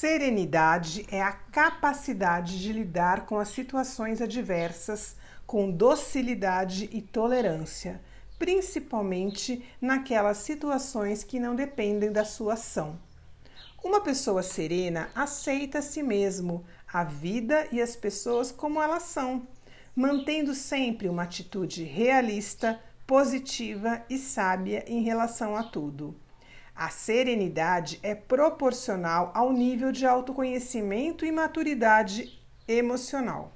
Serenidade é a capacidade de lidar com as situações adversas com docilidade e tolerância, principalmente naquelas situações que não dependem da sua ação. Uma pessoa serena aceita a si mesmo, a vida e as pessoas como elas são, mantendo sempre uma atitude realista, positiva e sábia em relação a tudo. A serenidade é proporcional ao nível de autoconhecimento e maturidade emocional.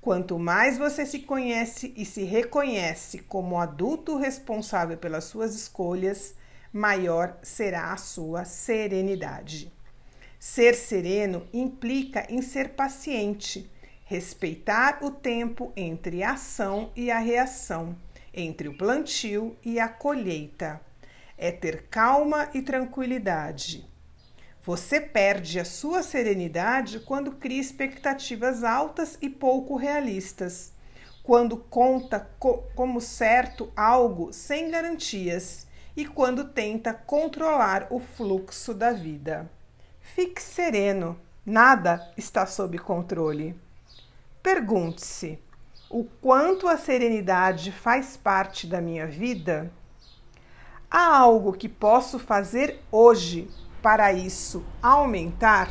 Quanto mais você se conhece e se reconhece como adulto responsável pelas suas escolhas, maior será a sua serenidade. Ser sereno implica em ser paciente, respeitar o tempo entre a ação e a reação, entre o plantio e a colheita é ter calma e tranquilidade. Você perde a sua serenidade quando cria expectativas altas e pouco realistas, quando conta co como certo algo sem garantias e quando tenta controlar o fluxo da vida. Fique sereno, nada está sob controle. Pergunte-se: o quanto a serenidade faz parte da minha vida? Há algo que posso fazer hoje para isso aumentar?